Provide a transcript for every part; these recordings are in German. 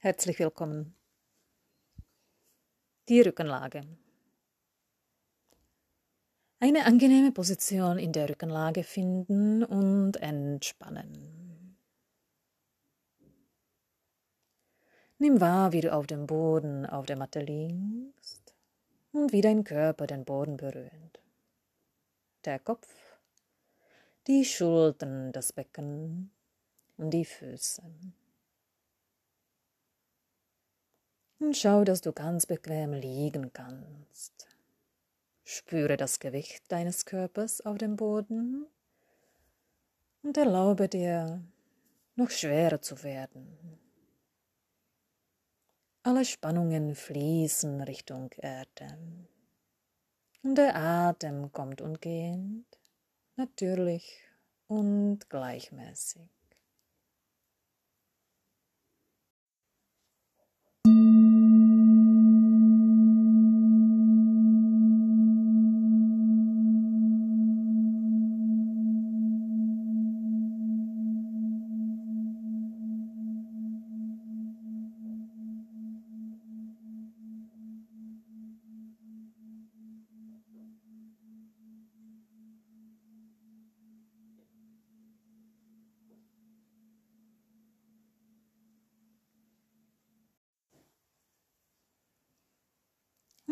Herzlich willkommen. Die Rückenlage. Eine angenehme Position in der Rückenlage finden und entspannen. Nimm wahr, wie du auf dem Boden auf der Matte liegst und wie dein Körper den Boden berührt. Der Kopf, die Schultern, das Becken und die Füße. Und schau, dass du ganz bequem liegen kannst. Spüre das Gewicht deines Körpers auf dem Boden und erlaube dir, noch schwerer zu werden. Alle Spannungen fließen Richtung Erde. Und der Atem kommt und geht, natürlich und gleichmäßig.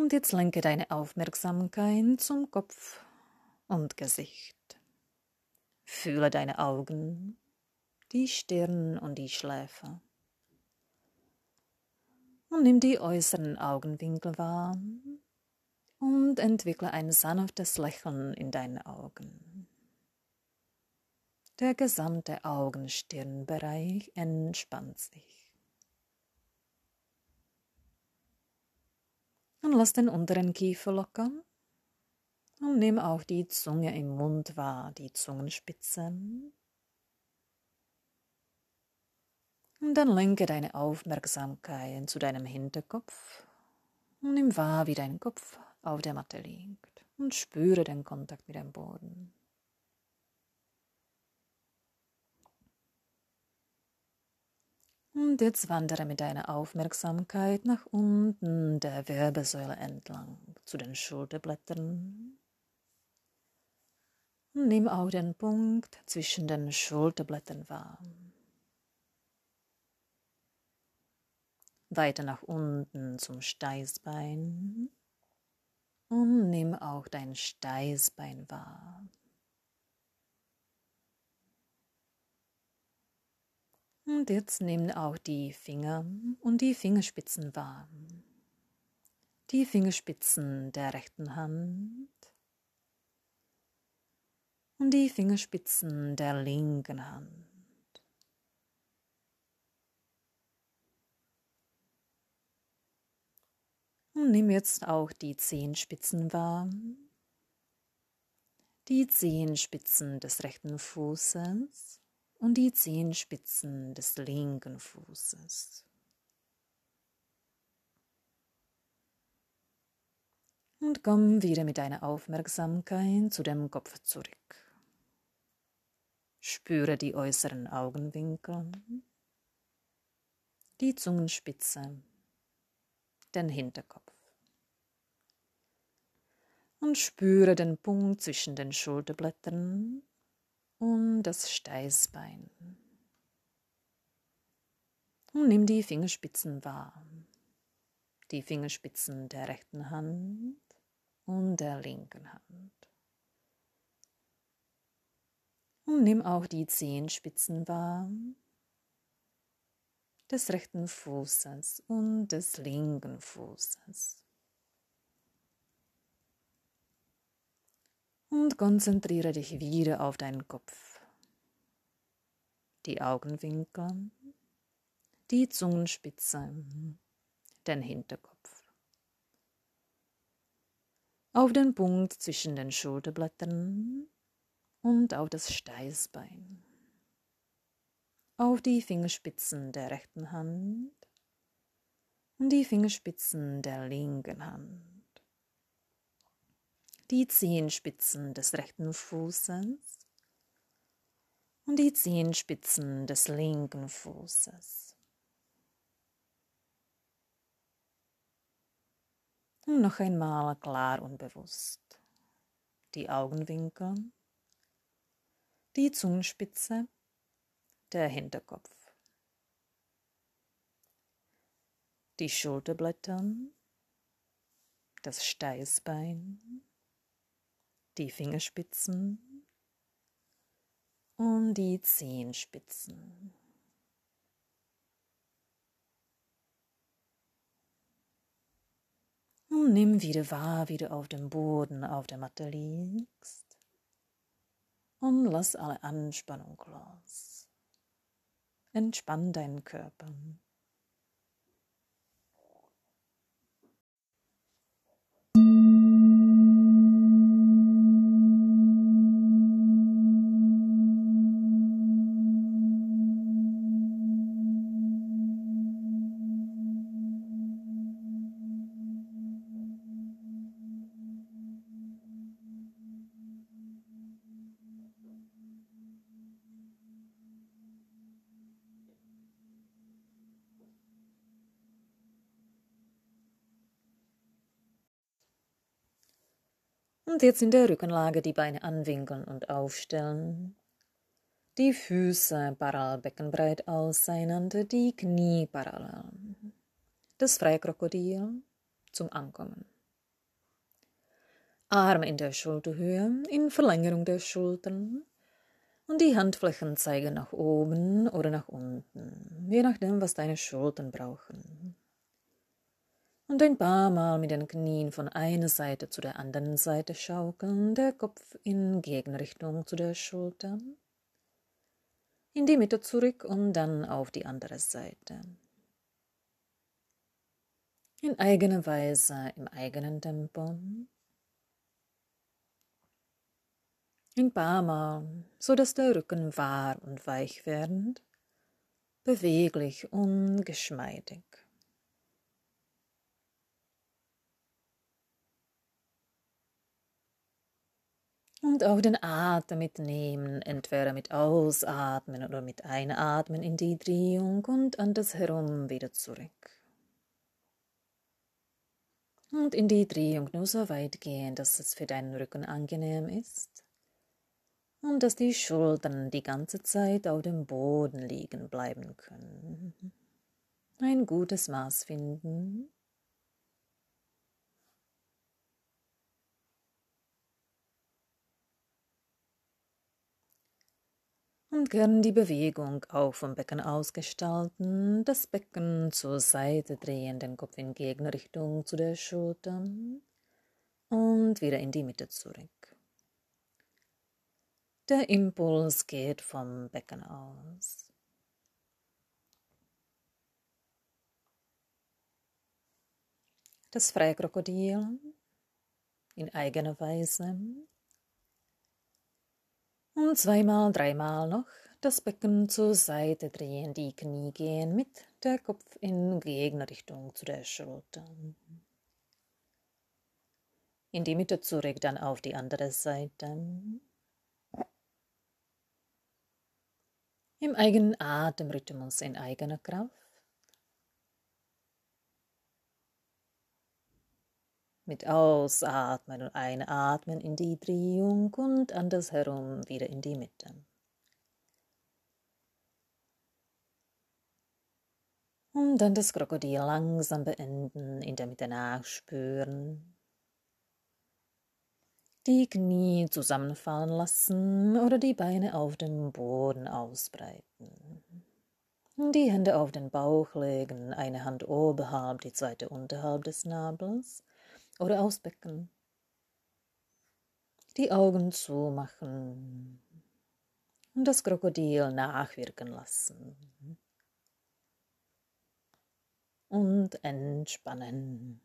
Und jetzt lenke deine Aufmerksamkeit zum Kopf und Gesicht. Fühle deine Augen, die Stirn und die Schläfe. Und nimm die äußeren Augenwinkel wahr und entwickle ein sanftes Lächeln in deinen Augen. Der gesamte Augenstirnbereich entspannt sich. Und lass den unteren Kiefer lockern. Und nimm auch die Zunge im Mund wahr, die Zungenspitzen. Und dann lenke deine Aufmerksamkeit zu deinem Hinterkopf und nimm wahr, wie dein Kopf auf der Matte liegt und spüre den Kontakt mit dem Boden. Und jetzt wandere mit deiner Aufmerksamkeit nach unten der Wirbelsäule entlang zu den Schulterblättern. Nimm auch den Punkt zwischen den Schulterblättern wahr. Weiter nach unten zum Steißbein und nimm auch dein Steißbein wahr. Und jetzt nimm auch die Finger und die Fingerspitzen wahr. Die Fingerspitzen der rechten Hand und die Fingerspitzen der linken Hand. Und nimm jetzt auch die Zehenspitzen wahr. Die Zehenspitzen des rechten Fußes und die Zehenspitzen des linken Fußes. Und komm wieder mit deiner Aufmerksamkeit zu dem Kopf zurück. Spüre die äußeren Augenwinkel, die Zungenspitze, den Hinterkopf. Und spüre den Punkt zwischen den Schulterblättern und das Steißbein. Und nimm die Fingerspitzen wahr. Die Fingerspitzen der rechten Hand und der linken Hand. Und nimm auch die Zehenspitzen wahr des rechten Fußes und des linken Fußes. Und konzentriere dich wieder auf deinen Kopf. Die Augenwinkel, die Zungenspitze, den Hinterkopf. Auf den Punkt zwischen den Schulterblättern und auf das Steißbein. Auf die Fingerspitzen der rechten Hand und die Fingerspitzen der linken Hand die Zehenspitzen des rechten Fußes und die Zehenspitzen des linken Fußes. Und noch einmal klar und bewusst die Augenwinkel, die Zungenspitze, der Hinterkopf, die Schulterblätter, das Steißbein, die Fingerspitzen und die Zehenspitzen. Und nimm wieder wahr, wie du auf dem Boden auf der Matte liegst. Und lass alle Anspannung los. Entspann deinen Körper. Und jetzt in der Rückenlage die Beine anwinkeln und aufstellen. Die Füße parallel beckenbreit auseinander, die Knie parallel. Das Freikrokodil zum Ankommen. Arme in der Schulterhöhe, in Verlängerung der Schultern. Und die Handflächen zeigen nach oben oder nach unten, je nachdem, was deine Schultern brauchen und ein paar Mal mit den Knien von einer Seite zu der anderen Seite schaukeln, der Kopf in Gegenrichtung zu der Schulter, in die Mitte zurück und dann auf die andere Seite. In eigener Weise, im eigenen Tempo. Ein paar Mal, so dass der Rücken wahr und weich werdend, beweglich und geschmeidig. Und auch den Atem mitnehmen, entweder mit Ausatmen oder mit Einatmen in die Drehung und andersherum wieder zurück. Und in die Drehung nur so weit gehen, dass es für deinen Rücken angenehm ist und dass die Schultern die ganze Zeit auf dem Boden liegen bleiben können. Ein gutes Maß finden und gern die Bewegung auch vom Becken aus gestalten, das Becken zur Seite drehen, den Kopf in Gegenrichtung zu der Schulter und wieder in die Mitte zurück. Der Impuls geht vom Becken aus. Das Freikrokodil in eigener Weise und zweimal, dreimal noch das Becken zur Seite drehen, die Knie gehen mit der Kopf in Gegenrichtung zu der Schulter. In die Mitte zurück, dann auf die andere Seite. Im eigenen Atemrhythmus in eigener Kraft. Mit Ausatmen und Einatmen in die Drehung und andersherum wieder in die Mitte. Und dann das Krokodil langsam beenden, in der Mitte nachspüren. Die Knie zusammenfallen lassen oder die Beine auf dem Boden ausbreiten. Die Hände auf den Bauch legen, eine Hand oberhalb, die zweite unterhalb des Nabels oder ausbecken. Die Augen zumachen und das Krokodil nachwirken lassen. Und entspannen.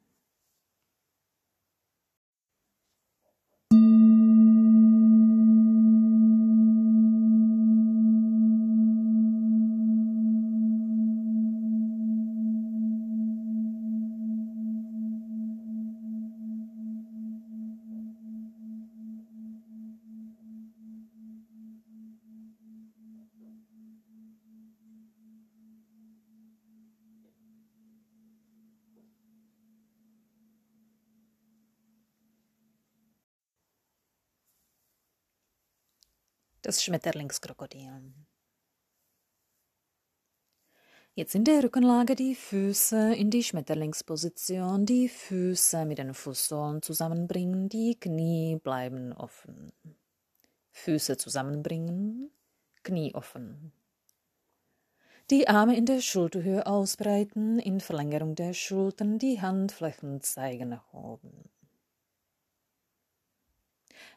Das Schmetterlingskrokodil. Jetzt in der Rückenlage die Füße in die Schmetterlingsposition, die Füße mit den Fußsohlen zusammenbringen, die Knie bleiben offen. Füße zusammenbringen, Knie offen. Die Arme in der Schulterhöhe ausbreiten, in Verlängerung der Schultern, die Handflächen zeigen nach oben.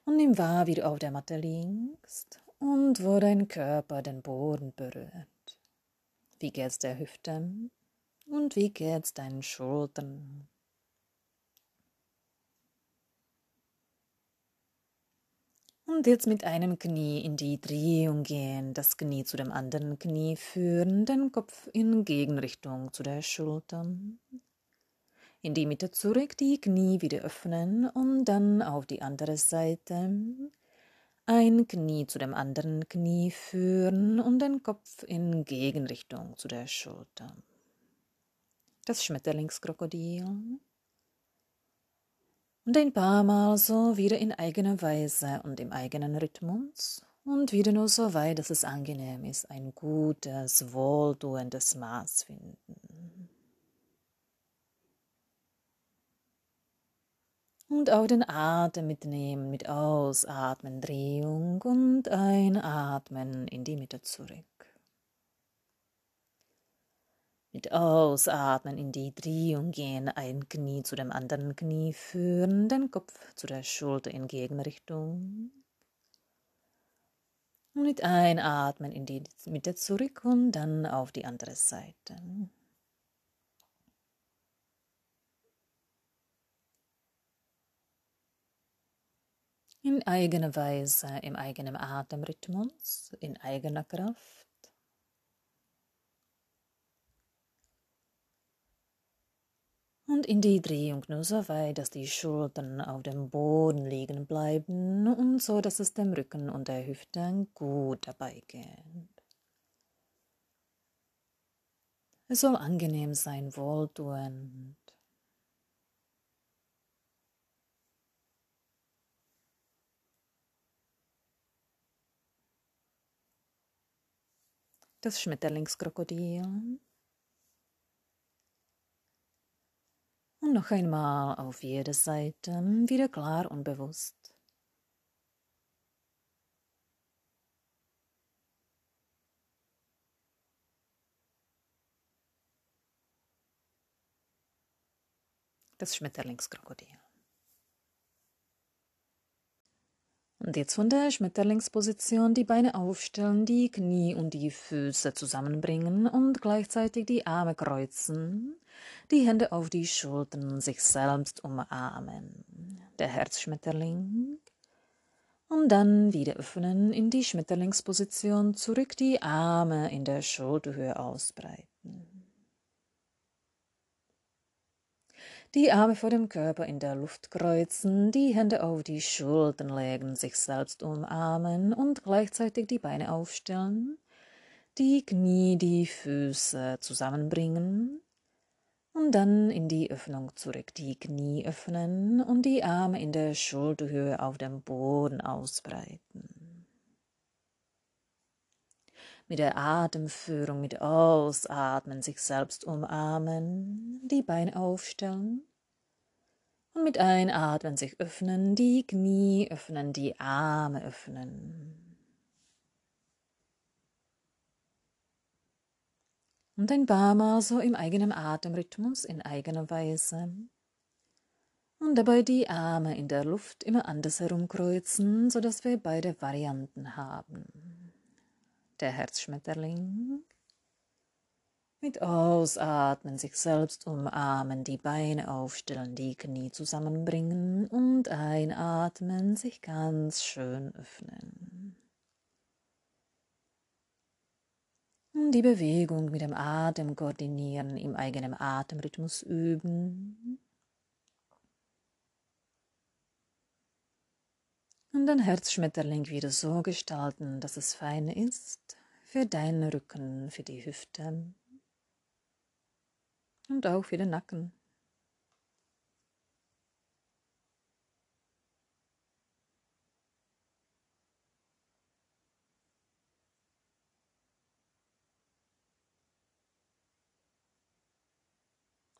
Und nimm wahr, wie du auf der Matte liegst und wo dein Körper den Boden berührt. Wie geht's der Hüften? Und wie geht's deinen Schultern? Und jetzt mit einem Knie in die Drehung gehen, das Knie zu dem anderen Knie führen, den Kopf in Gegenrichtung zu der Schultern. In die Mitte zurück, die Knie wieder öffnen und dann auf die andere Seite ein Knie zu dem anderen Knie führen und den Kopf in Gegenrichtung zu der Schulter. Das Schmetterlingskrokodil. Und ein paar Mal so wieder in eigener Weise und im eigenen Rhythmus und wieder nur so weit, dass es angenehm ist, ein gutes, wohltuendes Maß finden. Und auch den Atem mitnehmen mit Ausatmen, Drehung und Einatmen in die Mitte zurück. Mit Ausatmen in die Drehung gehen, ein Knie zu dem anderen Knie führen, den Kopf zu der Schulter in Gegenrichtung. Und mit Einatmen in die Mitte zurück und dann auf die andere Seite. In eigener Weise, im eigenen Atemrhythmus, in eigener Kraft. Und in die Drehung nur so weit, dass die Schultern auf dem Boden liegen bleiben und so, dass es dem Rücken und der Hüfte gut dabei geht. Es soll angenehm sein, wohltuend. Das Schmetterlingskrokodil. Und noch einmal auf jede Seite, wieder klar und bewusst. Das Schmetterlingskrokodil. Und jetzt von der Schmetterlingsposition die Beine aufstellen, die Knie und die Füße zusammenbringen und gleichzeitig die Arme kreuzen, die Hände auf die Schultern sich selbst umarmen. Der Herzschmetterling. Und dann wieder öffnen in die Schmetterlingsposition, zurück die Arme in der Schulterhöhe ausbreiten. Die Arme vor dem Körper in der Luft kreuzen, die Hände auf die Schultern legen, sich selbst umarmen und gleichzeitig die Beine aufstellen, die Knie, die Füße zusammenbringen und dann in die Öffnung zurück, die Knie öffnen und die Arme in der Schulterhöhe auf dem Boden ausbreiten. Mit der Atemführung, mit Ausatmen sich selbst umarmen, die Beine aufstellen und mit Einatmen sich öffnen, die Knie öffnen, die Arme öffnen. Und ein paar Mal so im eigenen Atemrhythmus, in eigener Weise. Und dabei die Arme in der Luft immer anders herumkreuzen, sodass wir beide Varianten haben der Herzschmetterling. Mit Ausatmen sich selbst umarmen, die Beine aufstellen, die Knie zusammenbringen und einatmen, sich ganz schön öffnen. Und die Bewegung mit dem Atem koordinieren, im eigenen Atemrhythmus üben. und dein Herzschmetterling wieder so gestalten, dass es fein ist für deinen Rücken, für die Hüfte und auch für den Nacken.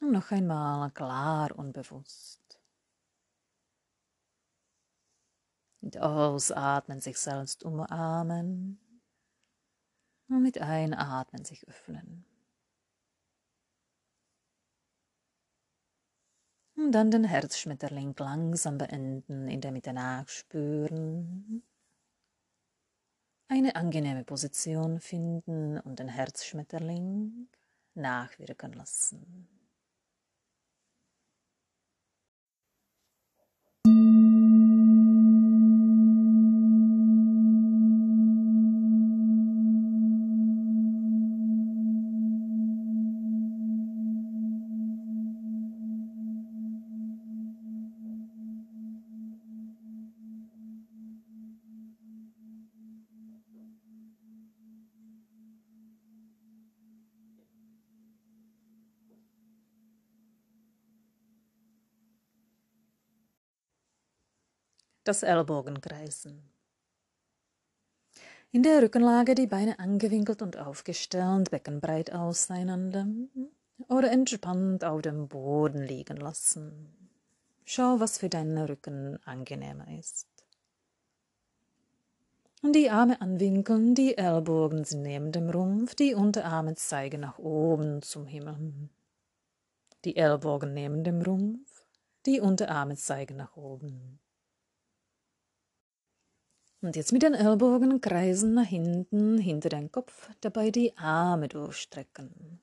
Und noch einmal klar und bewusst. Mit Ausatmen sich selbst umarmen und mit Einatmen sich öffnen. Und dann den Herzschmetterling langsam beenden, in der Mitte nachspüren. Eine angenehme Position finden und den Herzschmetterling nachwirken lassen. Das Ellbogenkreisen. In der Rückenlage die Beine angewinkelt und aufgestellt, Becken breit auseinander oder entspannt auf dem Boden liegen lassen. Schau, was für deinen Rücken angenehmer ist. Und die Arme anwinkeln, die Ellbogen sind neben dem Rumpf, die Unterarme zeigen nach oben zum Himmel. Die Ellbogen neben dem Rumpf, die Unterarme zeigen nach oben. Und jetzt mit den Ellbogen kreisen nach hinten, hinter den Kopf, dabei die Arme durchstrecken.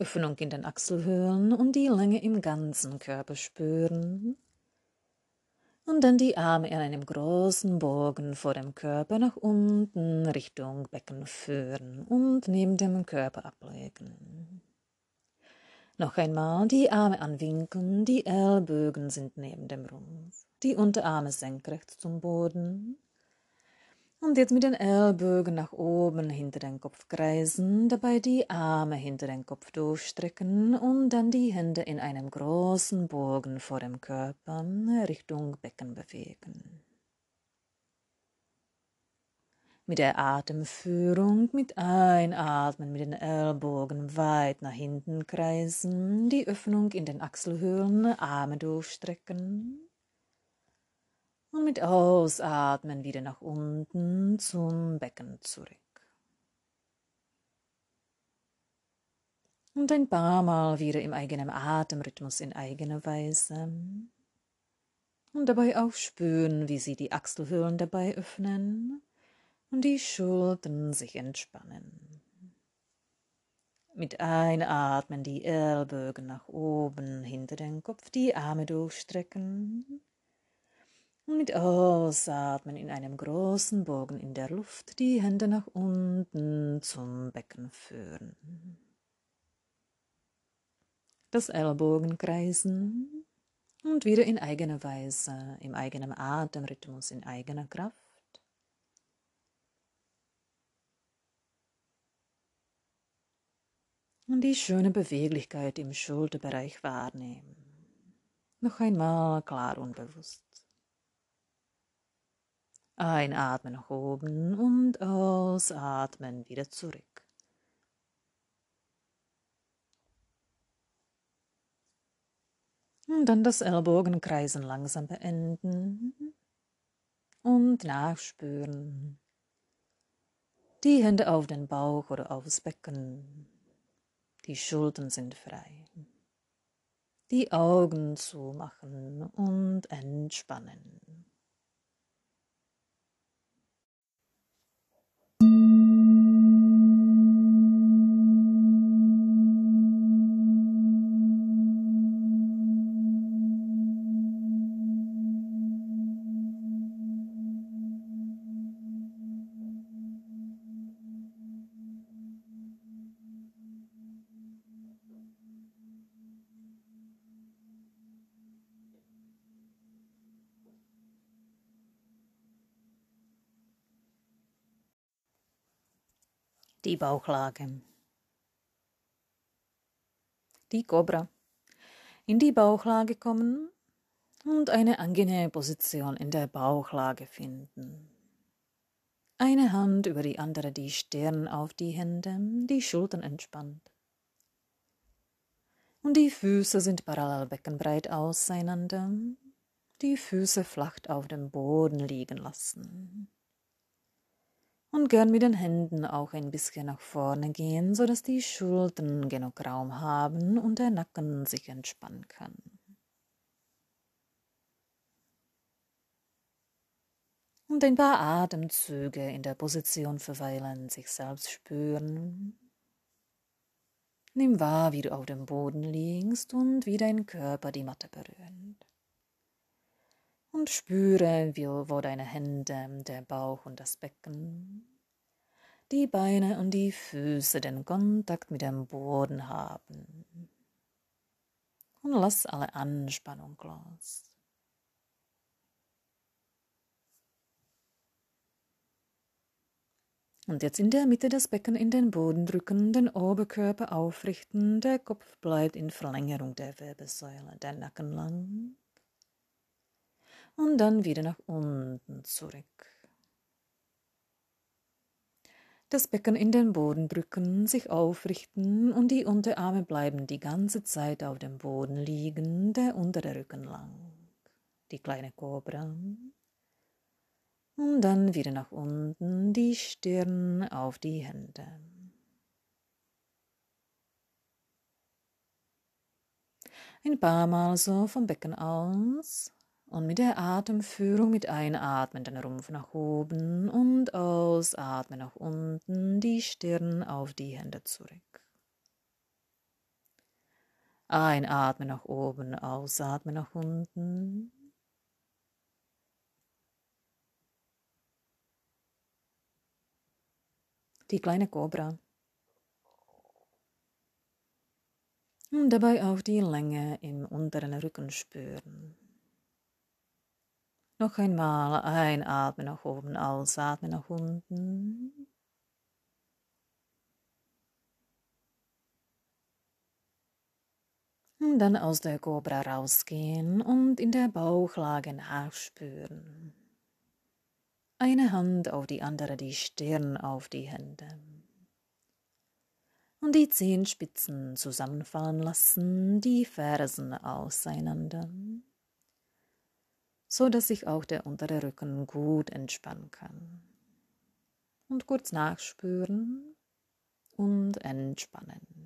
Öffnung in den Achselhöhlen und die Länge im ganzen Körper spüren. Und dann die Arme in einem großen Bogen vor dem Körper nach unten Richtung Becken führen und neben dem Körper ablegen. Noch einmal die Arme anwinkeln, die Ellbogen sind neben dem Rumpf, die Unterarme senkrecht zum Boden und jetzt mit den Ellbogen nach oben hinter den Kopf kreisen, dabei die Arme hinter den Kopf durchstrecken und dann die Hände in einem großen Bogen vor dem Körper Richtung Becken bewegen. Mit der Atemführung, mit Einatmen mit den Ellbogen weit nach hinten kreisen, die Öffnung in den Achselhöhlen, Arme durchstrecken und mit Ausatmen wieder nach unten zum Becken zurück. Und ein paar Mal wieder im eigenen Atemrhythmus in eigener Weise. Und dabei auch spüren, wie sie die Achselhöhlen dabei öffnen und die Schultern sich entspannen. Mit Einatmen die Ellbogen nach oben hinter den Kopf, die Arme durchstrecken und mit Ausatmen in einem großen Bogen in der Luft die Hände nach unten zum Becken führen. Das Ellbogen kreisen und wieder in eigener Weise, im eigenen Atemrhythmus, in eigener Kraft. Und die schöne Beweglichkeit im Schulterbereich wahrnehmen. Noch einmal klar und bewusst. Einatmen nach oben und ausatmen wieder zurück. Und dann das Ellbogenkreisen langsam beenden und nachspüren. Die Hände auf den Bauch oder aufs Becken. Die Schultern sind frei. Die Augen zumachen und entspannen. Die Bauchlage. Die Cobra. In die Bauchlage kommen und eine angenehme Position in der Bauchlage finden. Eine Hand über die andere, die Stirn auf die Hände, die Schultern entspannt. Und die Füße sind parallel beckenbreit auseinander, die Füße flach auf dem Boden liegen lassen. Und gern mit den Händen auch ein bisschen nach vorne gehen, so dass die Schultern genug Raum haben und der Nacken sich entspannen kann. Und ein paar Atemzüge in der Position verweilen, sich selbst spüren. Nimm wahr, wie du auf dem Boden liegst und wie dein Körper die Matte berührt. Und spüre, wie, wo deine Hände, der Bauch und das Becken, die Beine und die Füße den Kontakt mit dem Boden haben. Und lass alle Anspannung los. Und jetzt in der Mitte das Becken in den Boden drücken, den Oberkörper aufrichten, der Kopf bleibt in Verlängerung der Wirbelsäule, der Nacken lang. Und dann wieder nach unten zurück. Das Becken in den Boden drücken, sich aufrichten und die Unterarme bleiben die ganze Zeit auf dem Boden liegen, der untere Rücken lang. Die kleine Kobra und dann wieder nach unten, die Stirn auf die Hände. Ein paar Mal so vom Becken aus und mit der Atemführung mit Einatmen den Rumpf nach oben und Ausatmen nach unten, die Stirn auf die Hände zurück. Einatmen nach oben, ausatmen nach unten. die kleine Kobra. Und dabei auch die Länge im unteren Rücken spüren. Noch einmal einatmen nach oben, ausatmen nach unten. Und dann aus der Cobra rausgehen und in der Bauchlage nachspüren. Eine Hand auf die andere, die Stirn auf die Hände. Und die Zehenspitzen zusammenfallen lassen, die Fersen auseinander, so dass sich auch der untere Rücken gut entspannen kann. Und kurz nachspüren und entspannen.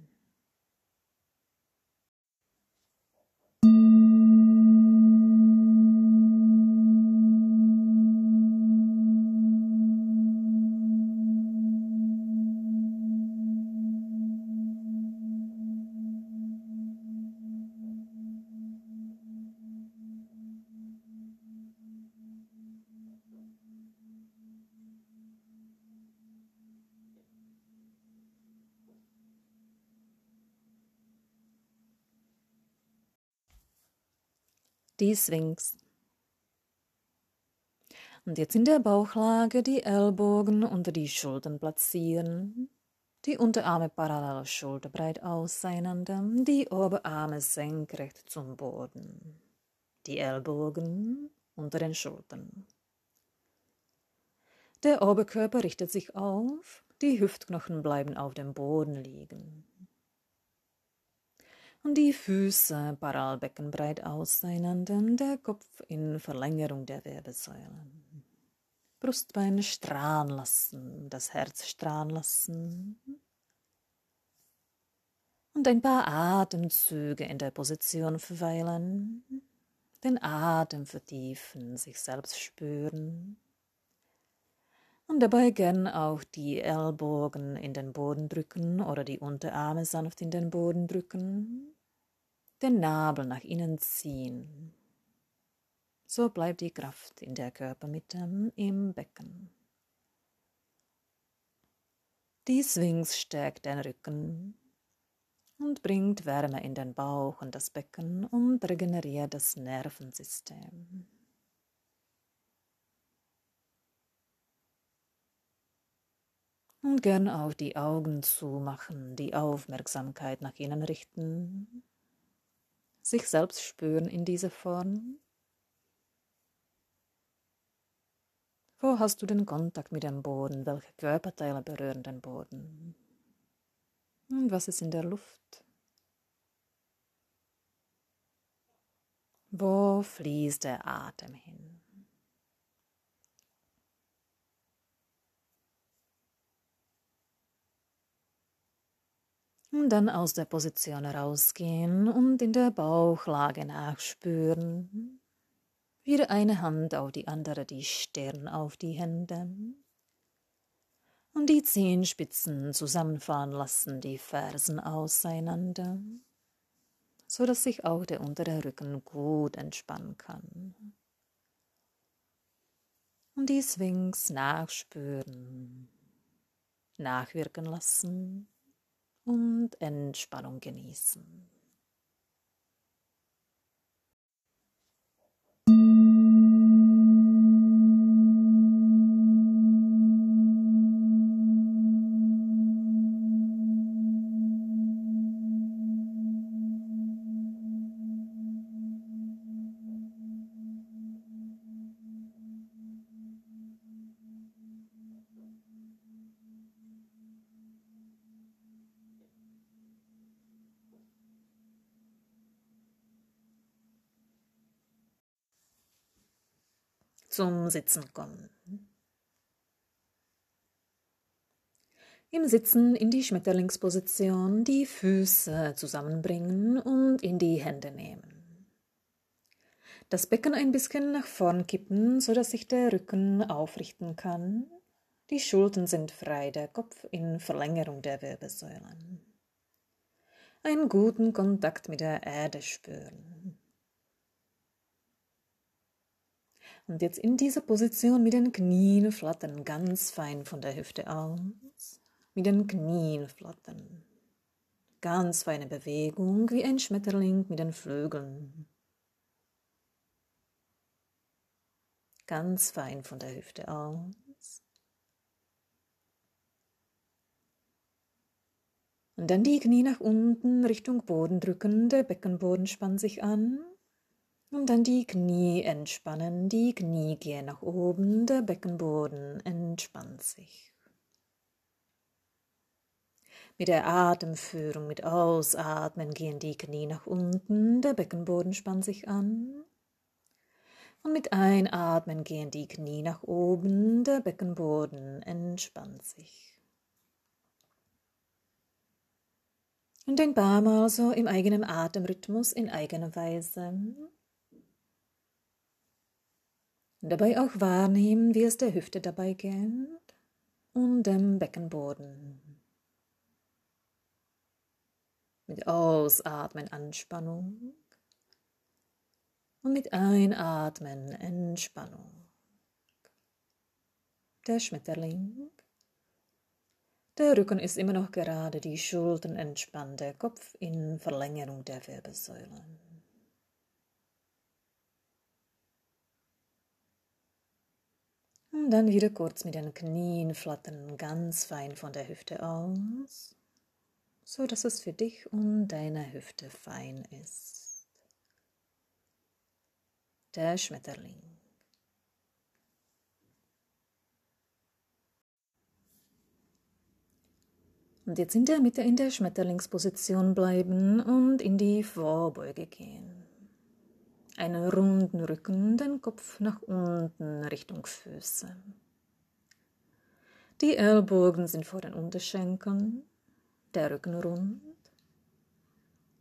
Die Sphinx. Und jetzt in der Bauchlage die Ellbogen unter die Schultern platzieren, die Unterarme parallel schulterbreit auseinander, die Oberarme senkrecht zum Boden, die Ellbogen unter den Schultern. Der Oberkörper richtet sich auf, die Hüftknochen bleiben auf dem Boden liegen und die Füße parallelbeckenbreit auseinander, der Kopf in Verlängerung der Wirbelsäulen. Brustbeine strahlen lassen, das Herz strahlen lassen. Und ein paar Atemzüge in der Position verweilen, den Atem vertiefen, sich selbst spüren und dabei gern auch die Ellbogen in den Boden drücken oder die Unterarme sanft in den Boden drücken, den Nabel nach innen ziehen. So bleibt die Kraft in der Körpermitte im Becken. Die Sphinx stärkt den Rücken und bringt Wärme in den Bauch und das Becken und regeneriert das Nervensystem. Und gern auch die Augen zumachen, die Aufmerksamkeit nach innen richten, sich selbst spüren in dieser Form. Wo hast du den Kontakt mit dem Boden? Welche Körperteile berühren den Boden? Und was ist in der Luft? Wo fließt der Atem hin? Dann aus der Position rausgehen und in der Bauchlage nachspüren. Wieder eine Hand auf die andere, die Stirn auf die Hände. Und die Zehenspitzen zusammenfahren lassen, die Fersen auseinander, so dass sich auch der untere Rücken gut entspannen kann. Und die Swings nachspüren, nachwirken lassen und Entspannung genießen. Zum Sitzen kommen. Im Sitzen in die Schmetterlingsposition die Füße zusammenbringen und in die Hände nehmen. Das Becken ein bisschen nach vorn kippen, sodass sich der Rücken aufrichten kann. Die Schultern sind frei, der Kopf in Verlängerung der Wirbelsäulen. Einen guten Kontakt mit der Erde spüren. Und jetzt in dieser Position mit den Knien flattern, ganz fein von der Hüfte aus. Mit den Knien flattern. Ganz feine Bewegung wie ein Schmetterling mit den Flügeln. Ganz fein von der Hüfte aus. Und dann die Knie nach unten Richtung Boden drücken, der Beckenboden spannt sich an. Und dann die Knie entspannen, die Knie gehen nach oben, der Beckenboden entspannt sich. Mit der Atemführung, mit Ausatmen gehen die Knie nach unten, der Beckenboden spannt sich an. Und mit Einatmen gehen die Knie nach oben, der Beckenboden entspannt sich. Und ein paar Mal so im eigenen Atemrhythmus, in eigener Weise. Dabei auch wahrnehmen, wie es der Hüfte dabei geht und dem Beckenboden. Mit Ausatmen Anspannung und mit Einatmen Entspannung. Der Schmetterling. Der Rücken ist immer noch gerade, die Schultern entspannt, der Kopf in Verlängerung der Wirbelsäulen. Dann wieder kurz mit den Knien flattern ganz fein von der Hüfte aus, so dass es für dich und deine Hüfte fein ist. Der Schmetterling. Und jetzt in der Mitte in der Schmetterlingsposition bleiben und in die Vorbeuge gehen einen runden Rücken, den Kopf nach unten Richtung Füße. Die Ellbogen sind vor den Unterschenkeln, der Rücken rund,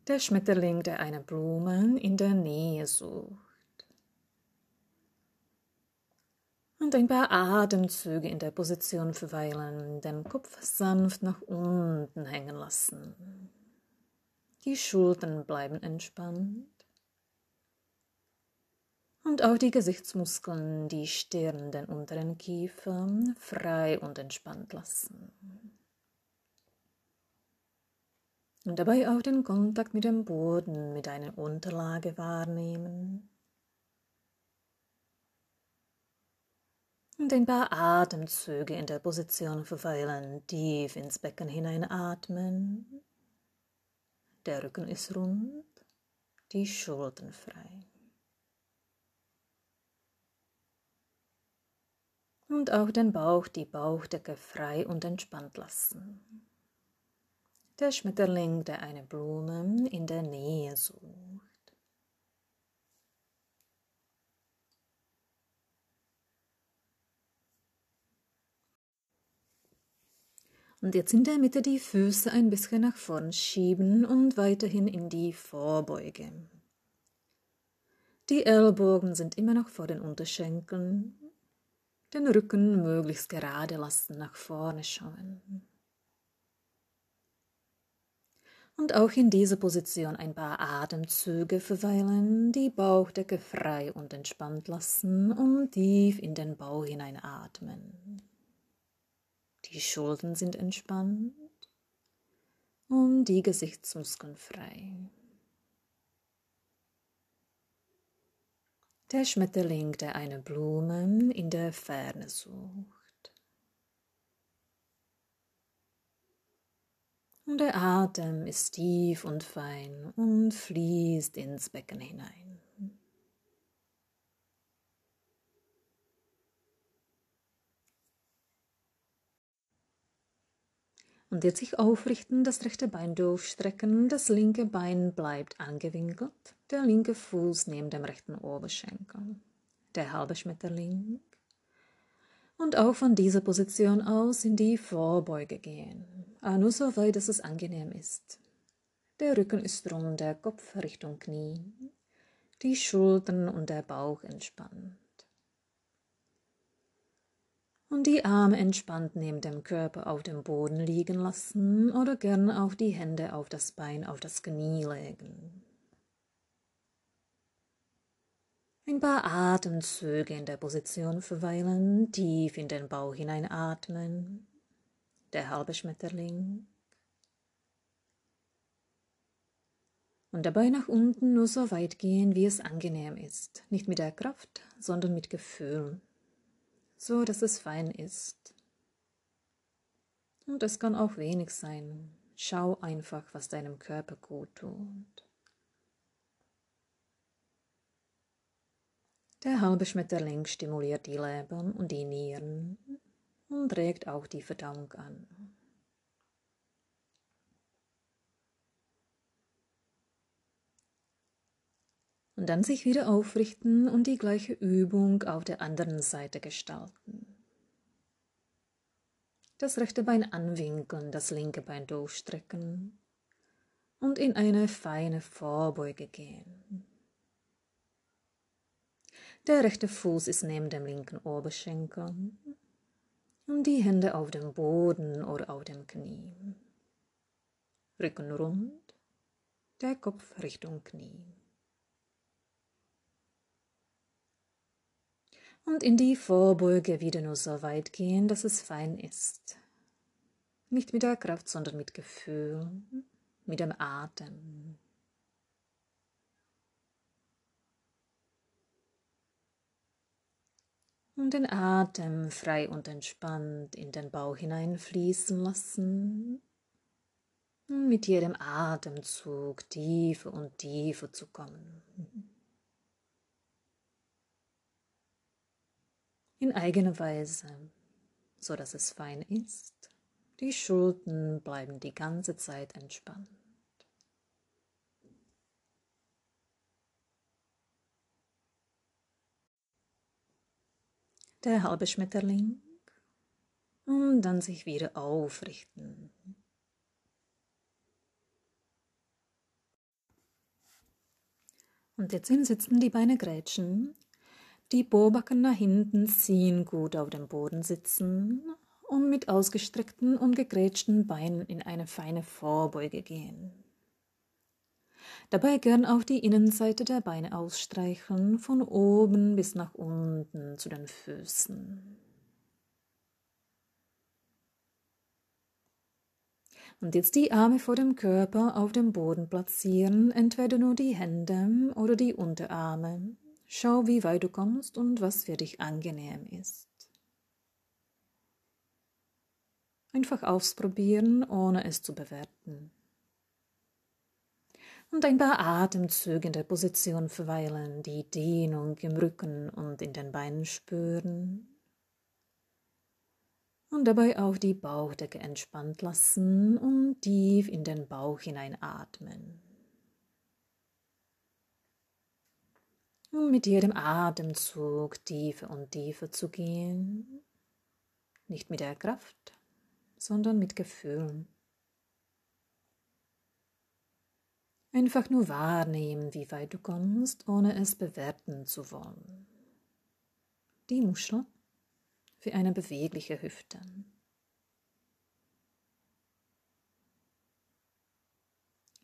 der Schmetterling, der eine Blume in der Nähe sucht. Und ein paar Atemzüge in der Position verweilen, den Kopf sanft nach unten hängen lassen. Die Schultern bleiben entspannt und auch die Gesichtsmuskeln, die Stirn, den unteren Kiefer frei und entspannt lassen. Und dabei auch den Kontakt mit dem Boden, mit einer Unterlage wahrnehmen. Und ein paar Atemzüge in der Position verweilen, tief ins Becken hineinatmen. Der Rücken ist rund, die Schultern frei. und auch den Bauch, die Bauchdecke frei und entspannt lassen. Der Schmetterling, der eine Blume in der Nähe sucht. Und jetzt in der Mitte die Füße ein bisschen nach vorn schieben und weiterhin in die Vorbeuge. Die Ellbogen sind immer noch vor den Unterschenkeln. Den Rücken möglichst gerade lassen, nach vorne schauen. Und auch in dieser Position ein paar Atemzüge verweilen, die Bauchdecke frei und entspannt lassen und tief in den Bauch hineinatmen. Die Schultern sind entspannt und die Gesichtsmuskeln frei. Der Schmetterling, der eine Blume in der Ferne sucht. Und der Atem ist tief und fein und fließt ins Becken hinein. Und jetzt sich aufrichten, das rechte Bein durchstrecken, das linke Bein bleibt angewinkelt, der linke Fuß neben dem rechten Oberschenkel, der halbe Schmetterling. Und auch von dieser Position aus in die Vorbeuge gehen, aber nur so weit, dass es angenehm ist. Der Rücken ist rund, der Kopf Richtung Knie, die Schultern und der Bauch entspannt und die Arme entspannt neben dem Körper auf dem Boden liegen lassen oder gern auch die Hände auf das Bein, auf das Knie legen. Ein paar Atemzüge in der Position verweilen, tief in den Bauch hineinatmen, der halbe Schmetterling. Und dabei nach unten nur so weit gehen, wie es angenehm ist, nicht mit der Kraft, sondern mit Gefühl so dass es fein ist. Und es kann auch wenig sein. Schau einfach, was deinem Körper gut tut. Der halbe Schmetterling stimuliert die Leber und die Nieren und regt auch die Verdauung an. Und dann sich wieder aufrichten und die gleiche Übung auf der anderen Seite gestalten. Das rechte Bein anwinkeln, das linke Bein durchstrecken und in eine feine Vorbeuge gehen. Der rechte Fuß ist neben dem linken Oberschenkel und die Hände auf dem Boden oder auf dem Knie. Rücken rund, der Kopf Richtung Knie. Und in die Vorbeuge wieder nur so weit gehen, dass es fein ist. Nicht mit der Kraft, sondern mit Gefühl, mit dem Atem. Und den Atem frei und entspannt in den Bauch hineinfließen lassen. Mit jedem Atemzug tiefer und tiefer zu kommen. In eigener Weise, so dass es fein ist. Die Schultern bleiben die ganze Zeit entspannt. Der halbe Schmetterling und dann sich wieder aufrichten. Und jetzt hinsitzen die Beine grätschen die Bohrbacken nach hinten ziehen, gut auf dem Boden sitzen und mit ausgestreckten und gegrätschten Beinen in eine feine Vorbeuge gehen. Dabei gern auch die Innenseite der Beine ausstreichen, von oben bis nach unten zu den Füßen. Und jetzt die Arme vor dem Körper auf dem Boden platzieren, entweder nur die Hände oder die Unterarme Schau, wie weit du kommst und was für dich angenehm ist. Einfach ausprobieren, ohne es zu bewerten. Und ein paar Atemzüge in der Position verweilen, die Dehnung im Rücken und in den Beinen spüren. Und dabei auch die Bauchdecke entspannt lassen und tief in den Bauch hineinatmen. Mit jedem Atemzug tiefer und tiefer zu gehen, nicht mit der Kraft, sondern mit Gefühl. Einfach nur wahrnehmen, wie weit du kommst, ohne es bewerten zu wollen. Die Muschel für eine bewegliche Hüfte.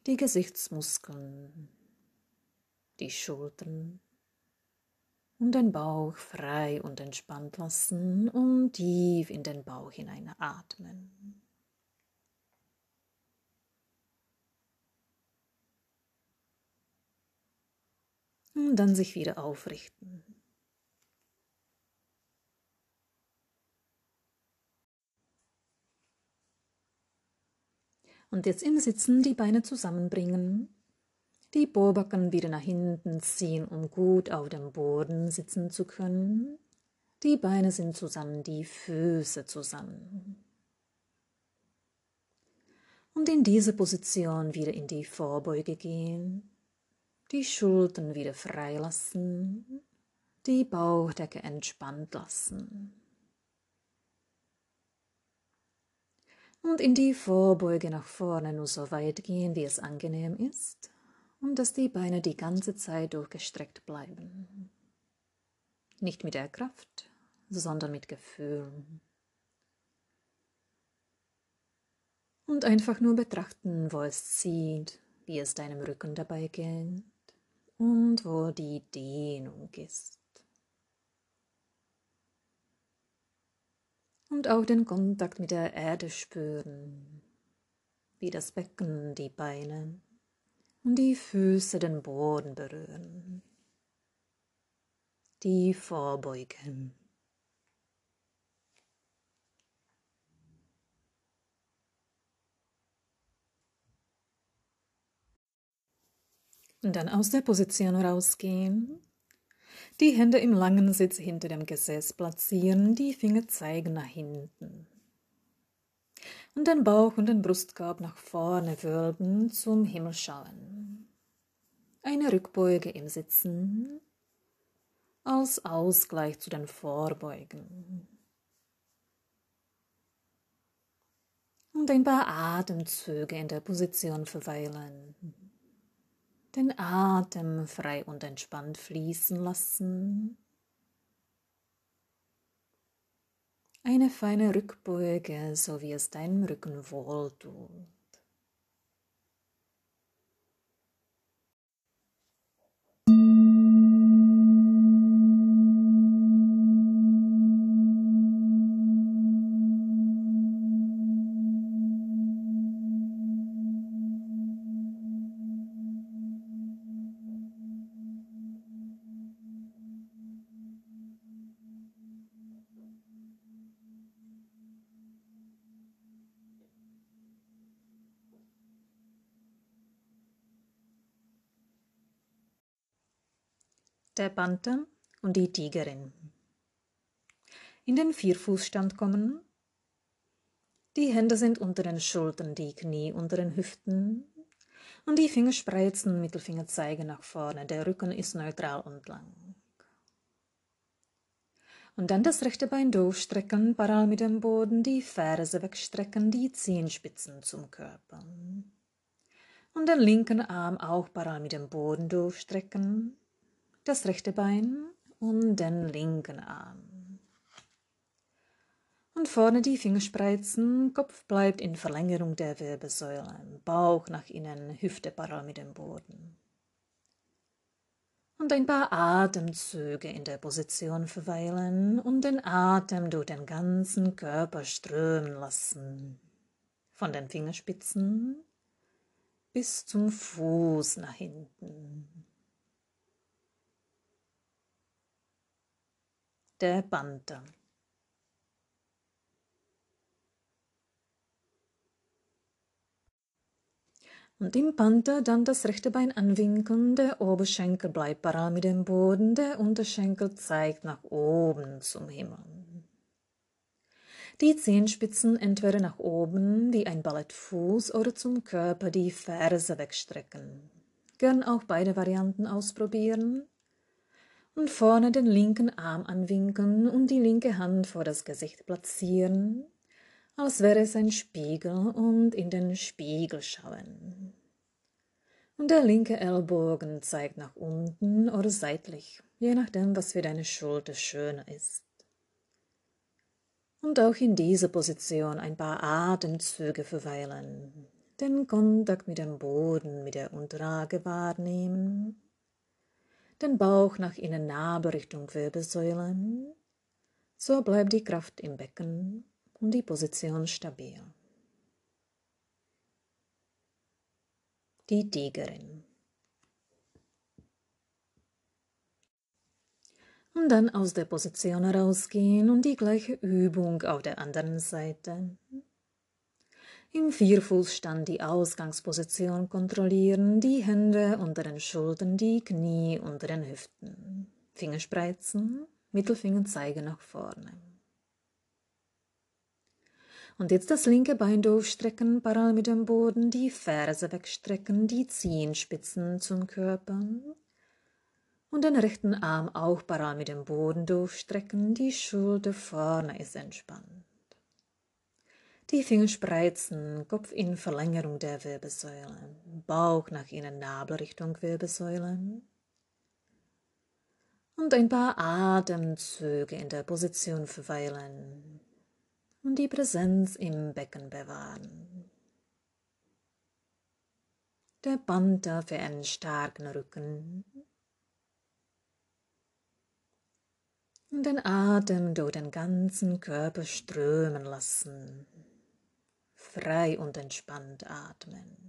Die Gesichtsmuskeln, die Schultern und den Bauch frei und entspannt lassen und tief in den Bauch hinein atmen. und dann sich wieder aufrichten. Und jetzt im Sitzen die Beine zusammenbringen, die Bohrbacken wieder nach hinten ziehen, um gut auf dem Boden sitzen zu können. Die Beine sind zusammen, die Füße zusammen. Und in diese Position wieder in die Vorbeuge gehen die Schultern wieder freilassen, die Bauchdecke entspannt lassen. Und in die Vorbeuge nach vorne nur so weit gehen, wie es angenehm ist, und dass die Beine die ganze Zeit durchgestreckt bleiben. Nicht mit der Kraft, sondern mit Gefühl. Und einfach nur betrachten, wo es zieht, wie es deinem Rücken dabei geht und wo die Dehnung ist. Und auch den Kontakt mit der Erde spüren, wie das Becken die Beine und die Füße den Boden berühren. Die vorbeugen. Und dann aus der Position rausgehen. Die Hände im langen Sitz hinter dem Gesäß platzieren, die Finger zeigen nach hinten. Und den Bauch und den Brustkorb nach vorne wölben, zum Himmel schauen. Eine Rückbeuge im Sitzen als Ausgleich zu den Vorbeugen. Und ein paar Atemzüge in der Position verweilen den Atem frei und entspannt fließen lassen. Eine feine Rückbeuge, so wie es deinem Rücken wohltut. Der Panther und die Tigerin. In den Vierfußstand kommen. Die Hände sind unter den Schultern, die Knie unter den Hüften und die Finger spreizen, Mittelfinger zeigen nach vorne. Der Rücken ist neutral und lang. Und dann das rechte Bein durchstrecken, parallel mit dem Boden, die Ferse wegstrecken, die Zehenspitzen zum Körper. Und den linken Arm auch parallel mit dem Boden durchstrecken, das rechte Bein und den linken Arm. Und vorne die Fingerspreizen, Kopf bleibt in Verlängerung der Wirbelsäule, Bauch nach innen, Hüfte parallel mit dem Boden. Und ein paar Atemzüge in der Position verweilen und den Atem durch den ganzen Körper strömen lassen. Von den Fingerspitzen bis zum Fuß nach hinten. Der Panther. Und im Panther dann das rechte Bein anwinkeln, der Oberschenkel bleibt parallel mit dem Boden, der Unterschenkel zeigt nach oben zum Himmel. Die Zehenspitzen entweder nach oben wie ein Ballettfuß oder zum Körper die Ferse wegstrecken. Gern auch beide Varianten ausprobieren und vorne den linken Arm anwinkeln und die linke Hand vor das Gesicht platzieren, als wäre es ein Spiegel und in den Spiegel schauen. Und der linke Ellbogen zeigt nach unten oder seitlich, je nachdem, was für deine Schulter schöner ist. Und auch in dieser Position ein paar Atemzüge verweilen, den Kontakt mit dem Boden, mit der Unterlage wahrnehmen, den Bauch nach innen Nabel Richtung Wirbelsäulen, so bleibt die Kraft im Becken und die Position stabil. Die Tigerin. Und dann aus der Position herausgehen und die gleiche Übung auf der anderen Seite. Im Vierfußstand die Ausgangsposition kontrollieren, die Hände unter den Schultern, die Knie unter den Hüften. Fingerspreizen, Mittelfinger zeigen nach vorne. Und jetzt das linke Bein durchstrecken, parallel mit dem Boden, die Ferse wegstrecken, die Zehenspitzen zum Körper. Und den rechten Arm auch parallel mit dem Boden durchstrecken, die Schulter vorne ist entspannt. Die Finger spreizen, Kopf in Verlängerung der Wirbelsäule, Bauch nach innen, Nabel Richtung Wirbelsäule. Und ein paar Atemzüge in der Position verweilen und die Präsenz im Becken bewahren. Der Panther für einen starken Rücken. Und den Atem durch den ganzen Körper strömen lassen. Frei und entspannt atmen.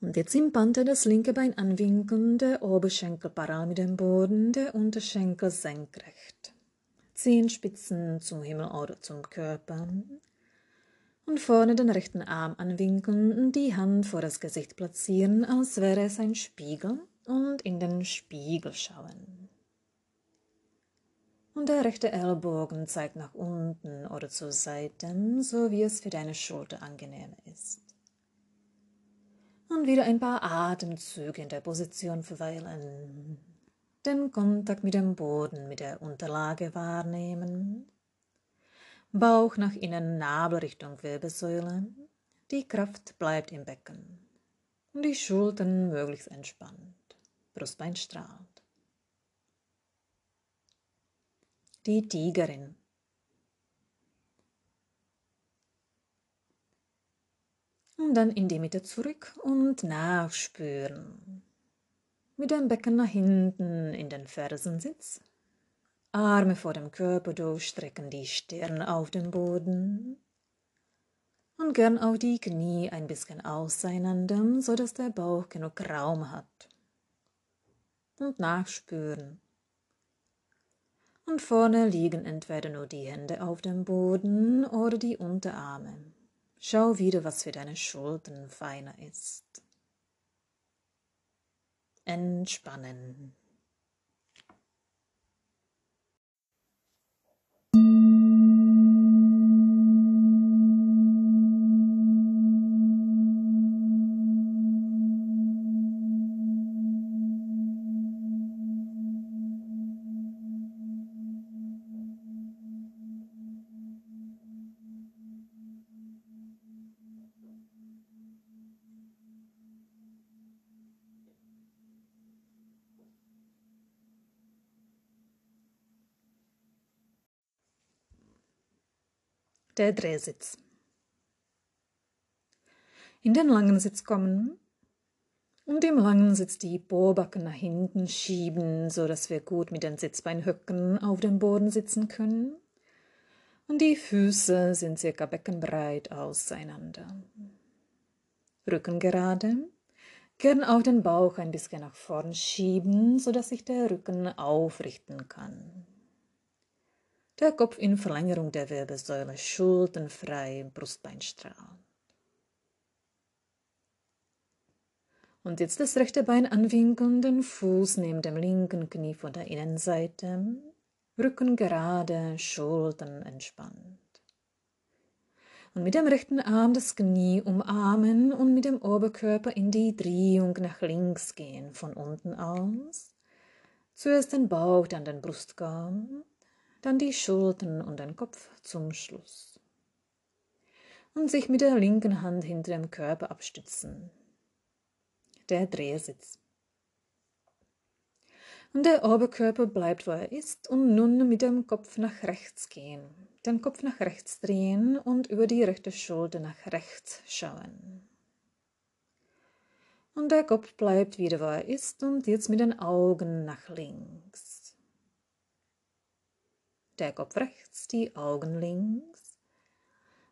Und jetzt im Panther das linke Bein anwinkeln, der Oberschenkel parallel mit dem Boden, der Unterschenkel senkrecht. Zehenspitzen zum Himmel oder zum Körper. Und vorne den rechten Arm anwinkeln und die Hand vor das Gesicht platzieren, als wäre es ein Spiegel und in den Spiegel schauen. Und der rechte Ellbogen zeigt nach unten oder zur Seite, so wie es für deine Schulter angenehm ist. Und wieder ein paar Atemzüge in der Position verweilen, den Kontakt mit dem Boden, mit der Unterlage wahrnehmen, Bauch nach innen, Nabel Richtung Wirbelsäule, die Kraft bleibt im Becken. Und die Schultern möglichst entspannt, Brustbein strahlt. Die Tigerin Und dann in die Mitte zurück und nachspüren. Mit dem Becken nach hinten in den Fersensitz. Arme vor dem Körper durchstrecken, die Stirn auf dem Boden. Und gern auch die Knie ein bisschen auseinander, so dass der Bauch genug Raum hat. Und nachspüren. Und vorne liegen entweder nur die Hände auf dem Boden oder die Unterarme. Schau wieder, was für deine Schultern feiner ist. Entspannen. Der Drehsitz. In den langen Sitz kommen und im langen Sitz die Bohrbacken nach hinten schieben, so dass wir gut mit den Sitzbeinhöcken auf dem Boden sitzen können. Und die Füße sind circa beckenbreit auseinander. Rücken gerade, gern auch den Bauch ein bisschen nach vorn schieben, so dass sich der Rücken aufrichten kann. Der Kopf in Verlängerung der Wirbelsäule, Schultern frei, Brustbein strahlend. Und jetzt das rechte Bein anwinkeln, den Fuß neben dem linken Knie von der Innenseite, Rücken gerade, Schultern entspannt. Und mit dem rechten Arm das Knie umarmen und mit dem Oberkörper in die Drehung nach links gehen, von unten aus Zuerst den Bauch, dann den Brustkorb, dann die Schultern und den Kopf zum Schluss. Und sich mit der linken Hand hinter dem Körper abstützen. Der Drehsitz. Und der Oberkörper bleibt, wo er ist, und nun mit dem Kopf nach rechts gehen. Den Kopf nach rechts drehen und über die rechte Schulter nach rechts schauen. Und der Kopf bleibt wieder, wo er ist, und jetzt mit den Augen nach links. Der Kopf rechts, die Augen links.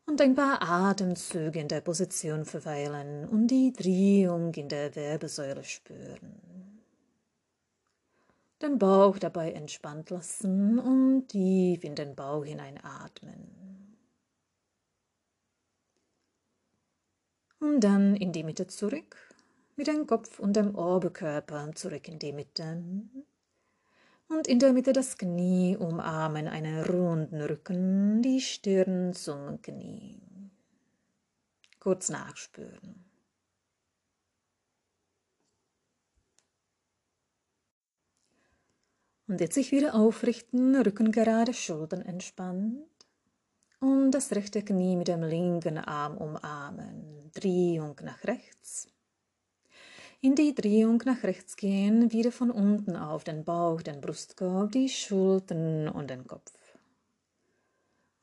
Und ein paar Atemzüge in der Position verweilen und die Drehung in der Wirbelsäule spüren den Bauch dabei entspannt lassen und tief in den Bauch hineinatmen. Und dann in die Mitte zurück, mit dem Kopf und dem Oberkörper zurück in die Mitte. Und in der Mitte das Knie umarmen, einen runden Rücken, die Stirn zum Knie. Kurz nachspüren. Und jetzt sich wieder aufrichten, Rücken gerade, Schultern entspannt. Und das rechte Knie mit dem linken Arm umarmen. Drehung nach rechts. In die Drehung nach rechts gehen, wieder von unten auf den Bauch, den Brustkorb, die Schultern und den Kopf.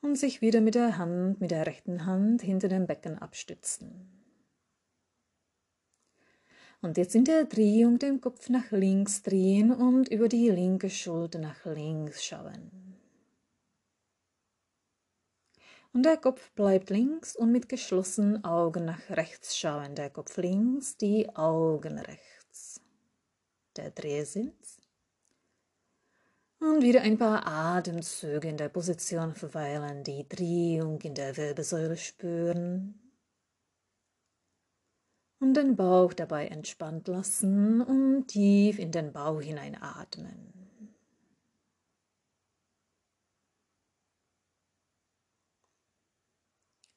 Und sich wieder mit der Hand, mit der rechten Hand hinter dem Becken abstützen. Und jetzt in der Drehung den Kopf nach links drehen und über die linke Schulter nach links schauen. Und der Kopf bleibt links und mit geschlossenen Augen nach rechts schauen. Der Kopf links, die Augen rechts. Der Drehsitz. Und wieder ein paar Atemzüge in der Position verweilen, die Drehung in der Wirbelsäule spüren und den Bauch dabei entspannt lassen und tief in den Bauch hineinatmen.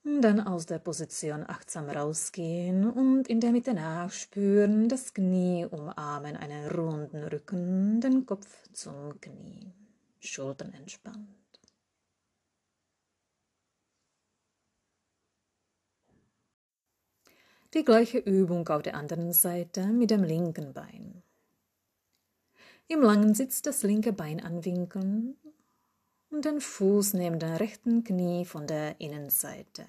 Dann aus der Position achtsam rausgehen und in der Mitte nachspüren, das Knie umarmen, einen runden Rücken, den Kopf zum Knie, Schultern entspannt. Die gleiche Übung auf der anderen Seite mit dem linken Bein. Im langen Sitz das linke Bein anwinkeln und den Fuß neben dem rechten Knie von der Innenseite.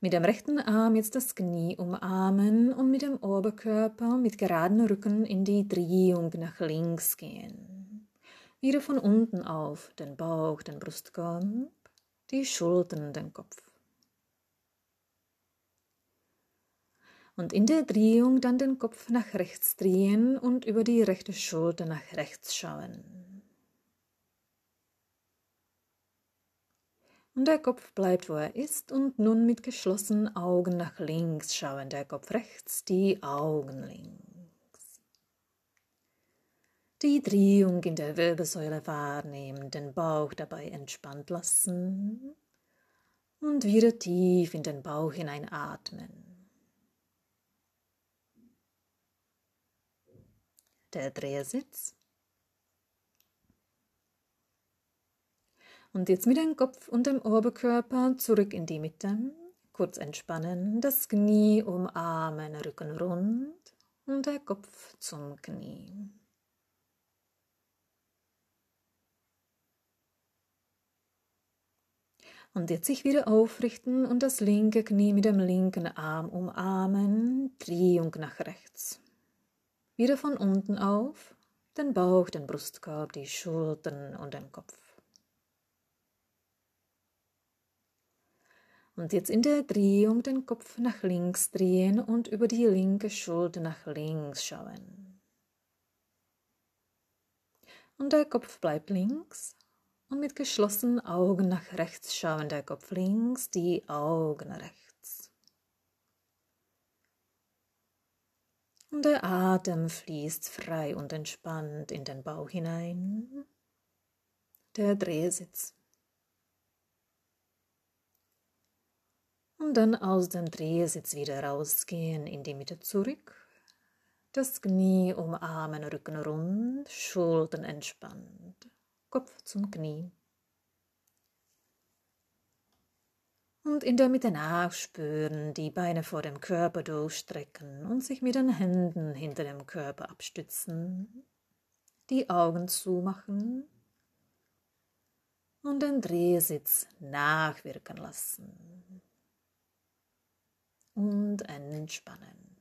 Mit dem rechten Arm jetzt das Knie umarmen und mit dem Oberkörper mit geradem Rücken in die Drehung nach links gehen. Wieder von unten auf den Bauch, den Brustkorb, die Schultern, den Kopf. und in der Drehung dann den Kopf nach rechts drehen und über die rechte Schulter nach rechts schauen. Und der Kopf bleibt, wo er ist, und nun mit geschlossenen Augen nach links schauen. Der Kopf rechts, die Augen links. Die Drehung in der Wirbelsäule wahrnehmen, den Bauch dabei entspannt lassen und wieder tief in den Bauch hineinatmen. der Drehsitz. Und jetzt mit dem Kopf und dem Oberkörper zurück in die Mitte. Kurz entspannen, das Knie umarmen, Rücken rund und der Kopf zum Knie. Und jetzt sich wieder aufrichten und das linke Knie mit dem linken Arm umarmen, Drehung nach rechts. Wieder von unten auf, den Bauch, den Brustkorb, die Schultern und den Kopf. Und jetzt in der Drehung den Kopf nach links drehen und über die linke Schulter nach links schauen. Und der Kopf bleibt links und mit geschlossenen Augen nach rechts schauen, der Kopf links, die Augen rechts. und der Atem fließt frei und entspannt in den Bauch hinein. Der Drehsitz. Und dann aus dem Drehsitz wieder rausgehen in die Mitte zurück. Das Knie umarmen, Rücken rund, Schultern entspannt, Kopf zum Knie. Und in der Mitte nachspüren, die Beine vor dem Körper durchstrecken und sich mit den Händen hinter dem Körper abstützen, die Augen zumachen und den Drehsitz nachwirken lassen und entspannen.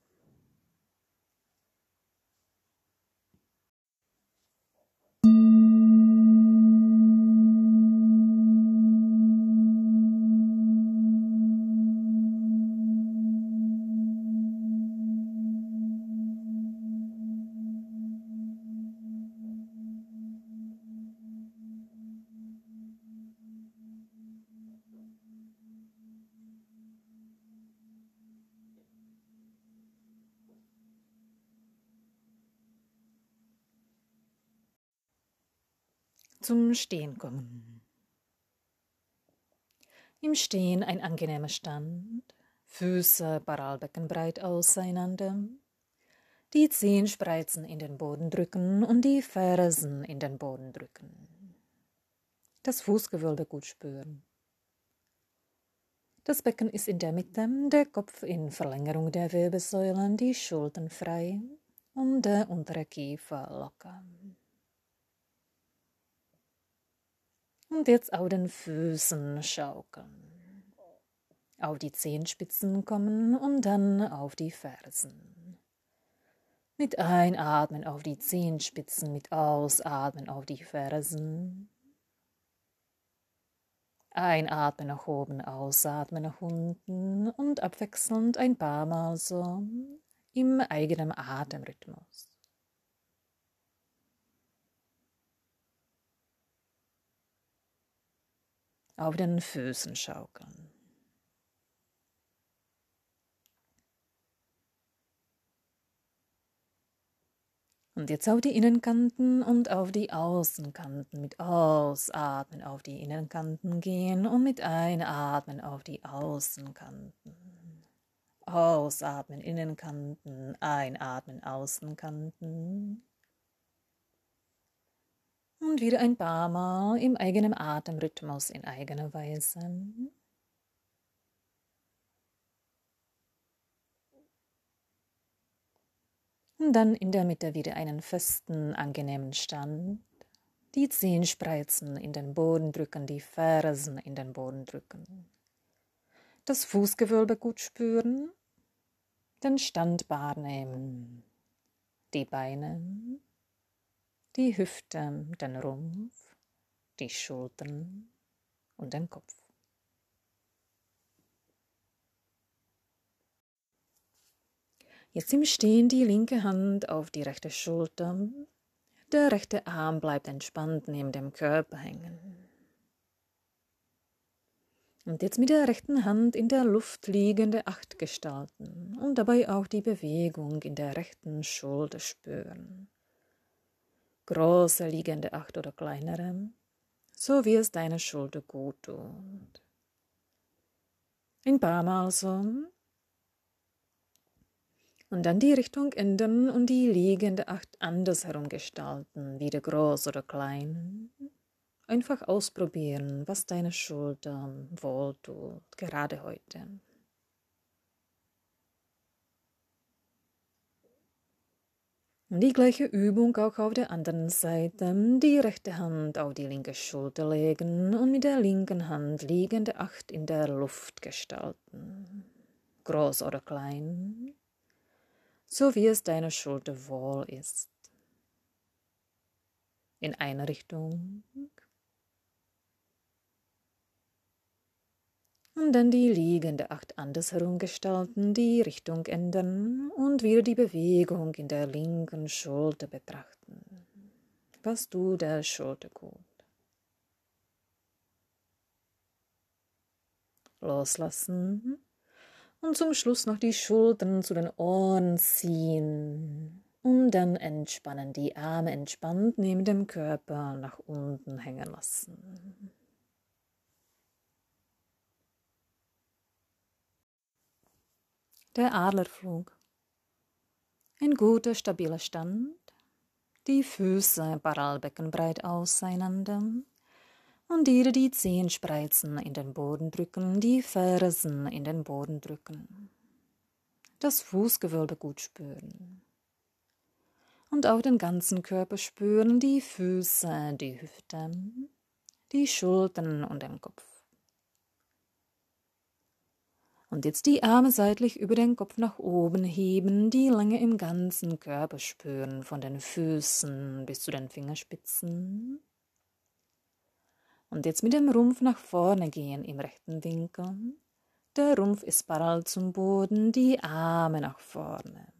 Zum Stehen kommen. Im Stehen ein angenehmer Stand, Füße parallelbeckenbreit auseinander, die Zehenspreizen in den Boden drücken und die Fersen in den Boden drücken. Das Fußgewölbe gut spüren. Das Becken ist in der Mitte, der Kopf in Verlängerung der Wirbelsäulen, die Schultern frei und der untere Kiefer locker. Und jetzt auf den Füßen schaukeln. Auf die Zehenspitzen kommen und dann auf die Fersen. Mit Einatmen auf die Zehenspitzen, mit Ausatmen auf die Fersen. Einatmen nach oben, ausatmen nach unten und abwechselnd ein paar Mal so im eigenen Atemrhythmus. Auf den Füßen schaukeln. Und jetzt auf die Innenkanten und auf die Außenkanten. Mit Ausatmen auf die Innenkanten gehen und mit Einatmen auf die Außenkanten. Ausatmen Innenkanten, Einatmen Außenkanten und wieder ein paar Mal im eigenen Atemrhythmus in eigener Weise. Und dann in der Mitte wieder einen festen, angenehmen Stand. Die Zehenspreizen in den Boden drücken, die Fersen in den Boden drücken. Das Fußgewölbe gut spüren, den Stand wahrnehmen, die Beine die Hüfte, den Rumpf, die Schultern und den Kopf. Jetzt im Stehen die linke Hand auf die rechte Schulter. Der rechte Arm bleibt entspannt neben dem Körper hängen. Und jetzt mit der rechten Hand in der Luft liegende Acht gestalten und dabei auch die Bewegung in der rechten Schulter spüren große liegende Acht oder kleinere, so wie es deine Schulter gut tut. Ein paar Mal so. Und dann die Richtung ändern und die liegende Acht andersherum gestalten, wieder groß oder klein. Einfach ausprobieren, was deine Schulter wohltut, gerade heute. Die gleiche Übung auch auf der anderen Seite. Die rechte Hand auf die linke Schulter legen und mit der linken Hand liegende Acht in der Luft gestalten. Groß oder klein, so wie es deiner Schulter wohl ist. In eine Richtung und dann die liegende Acht andersherum gestalten, die Richtung ändern und wieder die Bewegung in der linken Schulter betrachten. Was du der Schulter gut. Loslassen und zum Schluss noch die Schultern zu den Ohren ziehen und dann entspannen, die Arme entspannt neben dem Körper nach unten hängen lassen. Der Adlerflug. Ein guter, stabiler Stand. Die Füße parallelbeckenbreit auseinander. Und jede die Zehenspreizen in den Boden drücken, die Fersen in den Boden drücken. Das Fußgewölbe gut spüren. Und auch den ganzen Körper spüren, die Füße, die Hüften, die Schultern und den Kopf. Und jetzt die Arme seitlich über den Kopf nach oben heben, die Länge im ganzen Körper spüren, von den Füßen bis zu den Fingerspitzen. Und jetzt mit dem Rumpf nach vorne gehen im rechten Winkel. Der Rumpf ist parallel zum Boden, die Arme nach vorne.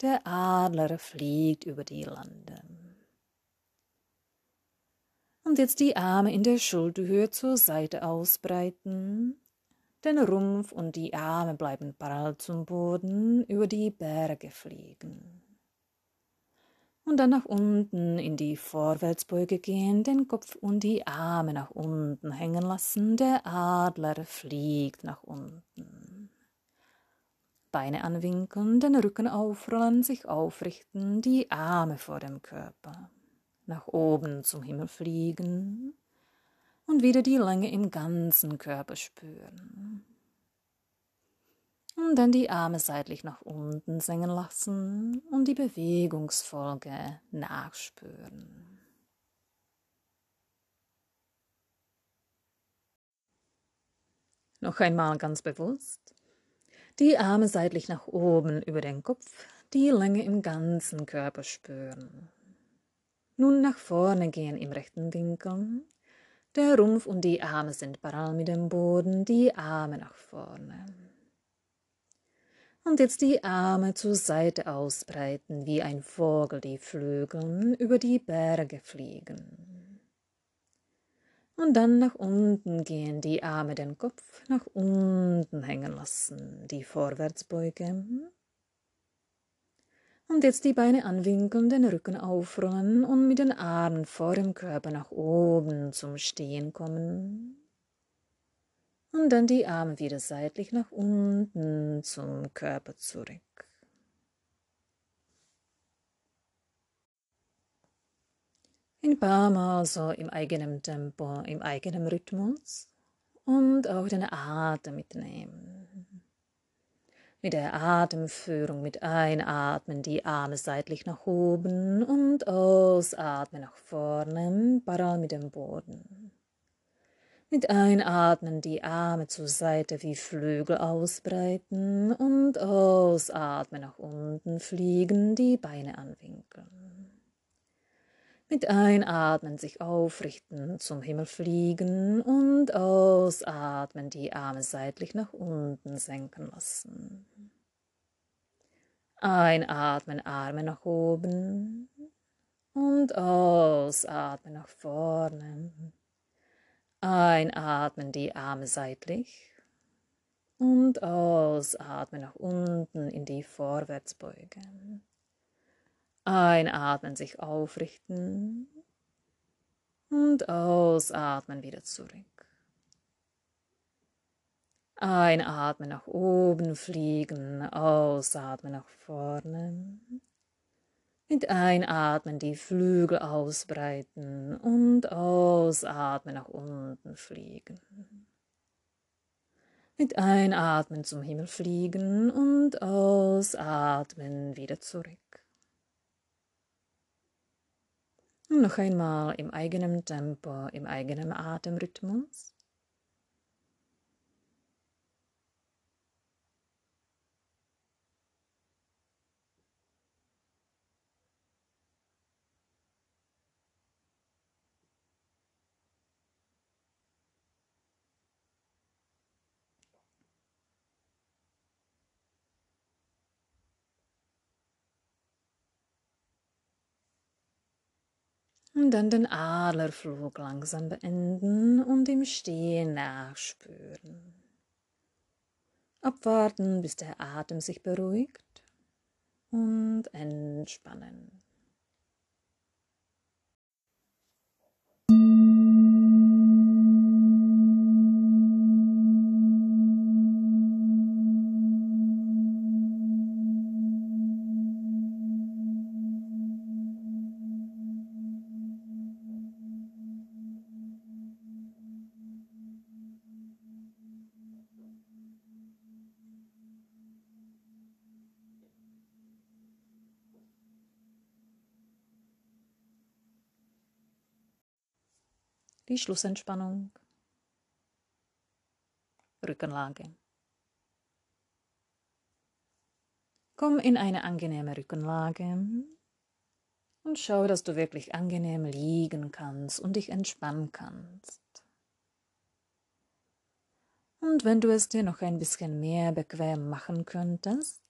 Der Adler fliegt über die Lande. Und jetzt die Arme in der Schulterhöhe zur Seite ausbreiten, den Rumpf und die Arme bleiben parallel zum Boden über die Berge fliegen. Und dann nach unten in die Vorwärtsbeuge gehen, den Kopf und die Arme nach unten hängen lassen, der Adler fliegt nach unten. Beine anwinkeln, den Rücken aufrollen, sich aufrichten, die Arme vor dem Körper, nach oben zum Himmel fliegen, und wieder die Länge im ganzen Körper spüren. Und dann die Arme seitlich nach unten senken lassen und die Bewegungsfolge nachspüren. Noch einmal ganz bewusst. Die Arme seitlich nach oben über den Kopf, die Länge im ganzen Körper spüren. Nun nach vorne gehen im rechten Winkel der Rumpf und die Arme sind parallel mit dem Boden, die Arme nach vorne. Und jetzt die Arme zur Seite ausbreiten, wie ein Vogel die Flügel über die Berge fliegen. Und dann nach unten gehen, die Arme den Kopf nach unten hängen lassen, die Vorwärtsbeuge und jetzt die Beine anwinkeln, den Rücken aufrollen und mit den Armen vor dem Körper nach oben zum Stehen kommen. Und dann die Arme wieder seitlich nach unten zum Körper zurück. Ein paar Mal so im eigenen Tempo, im eigenen Rhythmus und auch den Atem mitnehmen. Mit der Atemführung, mit Einatmen die Arme seitlich nach oben und Ausatmen nach vorne, parallel mit dem Boden. Mit Einatmen die Arme zur Seite wie Flügel ausbreiten und Ausatmen nach unten fliegen, die Beine anwinkeln. Mit Einatmen sich aufrichten, zum Himmel fliegen und Ausatmen die Arme seitlich nach unten senken lassen. Einatmen, Arme nach oben und ausatmen nach vorne. Einatmen, die Arme seitlich und ausatmen nach unten in die Vorwärtsbeuge. Einatmen, sich aufrichten und ausatmen wieder zurück. Einatmen nach oben fliegen, ausatmen nach vorne. Mit Einatmen die Flügel ausbreiten und ausatmen nach unten fliegen. Mit Einatmen zum Himmel fliegen und ausatmen wieder zurück. Noch einmal im eigenen Tempo, im eigenen Atemrhythmus. Und dann den Adlerflug langsam beenden und im Stehen nachspüren. Abwarten, bis der Atem sich beruhigt und entspannen. Die Schlussentspannung, Rückenlage. Komm in eine angenehme Rückenlage und schau, dass du wirklich angenehm liegen kannst und dich entspannen kannst. Und wenn du es dir noch ein bisschen mehr bequem machen könntest,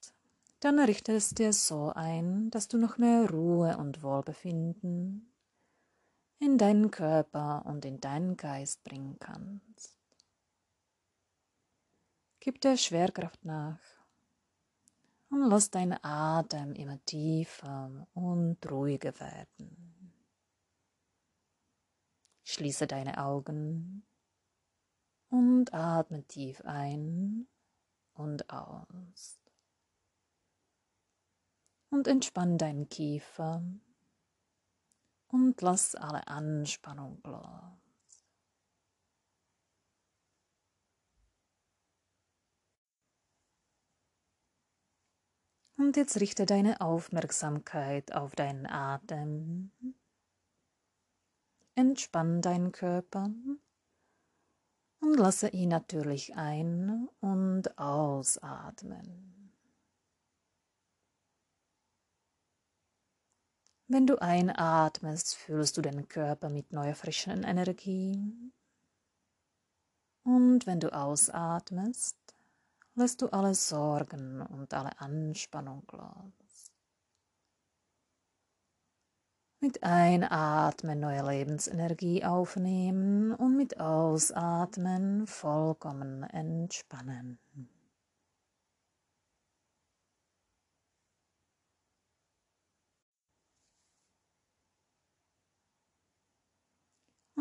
dann richte es dir so ein, dass du noch mehr Ruhe und Wohlbefinden in deinen Körper und in deinen Geist bringen kannst. Gib der Schwerkraft nach und lass deinen Atem immer tiefer und ruhiger werden. Schließe deine Augen und atme tief ein und aus. Und entspann deinen Kiefer und lass alle Anspannung los. Und jetzt richte deine Aufmerksamkeit auf deinen Atem. Entspann deinen Körper und lasse ihn natürlich ein- und ausatmen. Wenn du einatmest, fühlst du den Körper mit neuer frischen Energie. Und wenn du ausatmest, lässt du alle Sorgen und alle Anspannung los. Mit Einatmen neue Lebensenergie aufnehmen und mit Ausatmen vollkommen entspannen.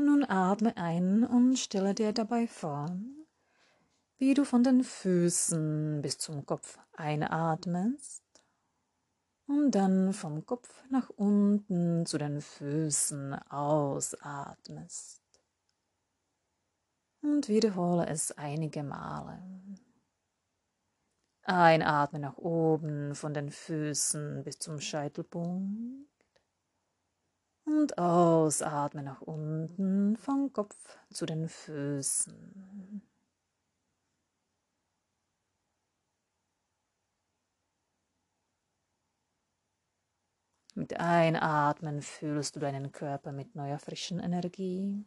Und nun atme ein und stelle dir dabei vor, wie du von den Füßen bis zum Kopf einatmest und dann vom Kopf nach unten zu den Füßen ausatmest. Und wiederhole es einige Male. Einatmen nach oben von den Füßen bis zum Scheitelpunkt. Und ausatmen nach unten vom Kopf zu den Füßen. Mit Einatmen fühlst du deinen Körper mit neuer frischen Energie.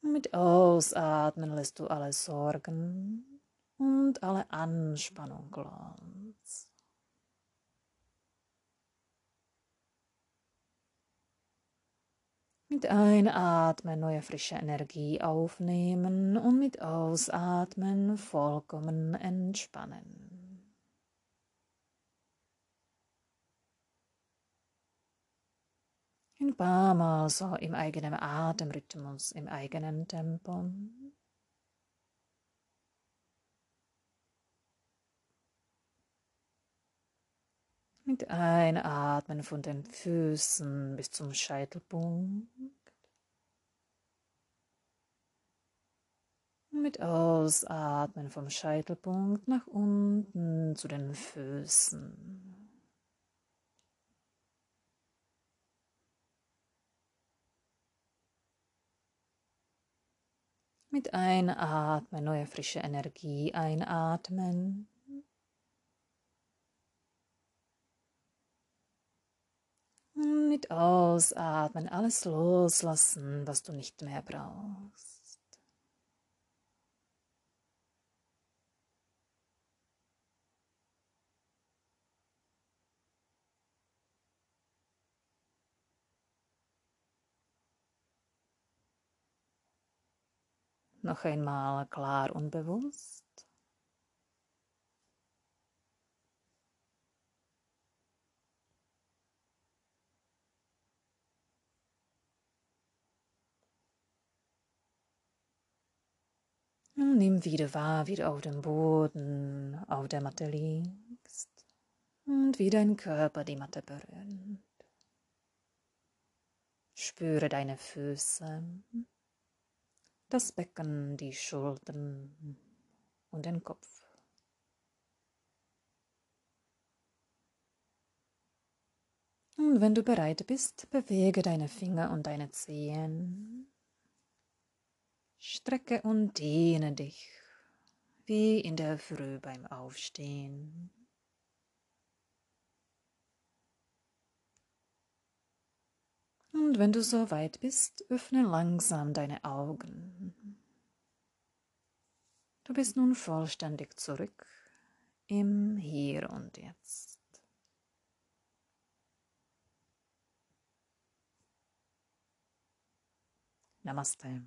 Mit Ausatmen lässt du alle Sorgen und alle Anspannung los. Mit Einatmen neue frische Energie aufnehmen und mit Ausatmen vollkommen entspannen. Ein paar Mal so im eigenen Atemrhythmus, im eigenen Tempo. Mit Einatmen von den Füßen bis zum Scheitelpunkt. Mit Ausatmen vom Scheitelpunkt nach unten zu den Füßen. Mit Einatmen neue frische Energie einatmen. Mit Ausatmen alles loslassen, was du nicht mehr brauchst. Noch einmal klar und bewusst. Nimm wieder wahr, wie du auf dem Boden, auf der Matte liegst und wie dein Körper die Matte berührt. Spüre deine Füße das Becken, die Schultern und den Kopf. Und wenn du bereit bist, bewege deine Finger und deine Zehen. Strecke und dehne dich, wie in der Früh beim Aufstehen. Und wenn du so weit bist, öffne langsam deine Augen. Du bist nun vollständig zurück im Hier und Jetzt. Namaste.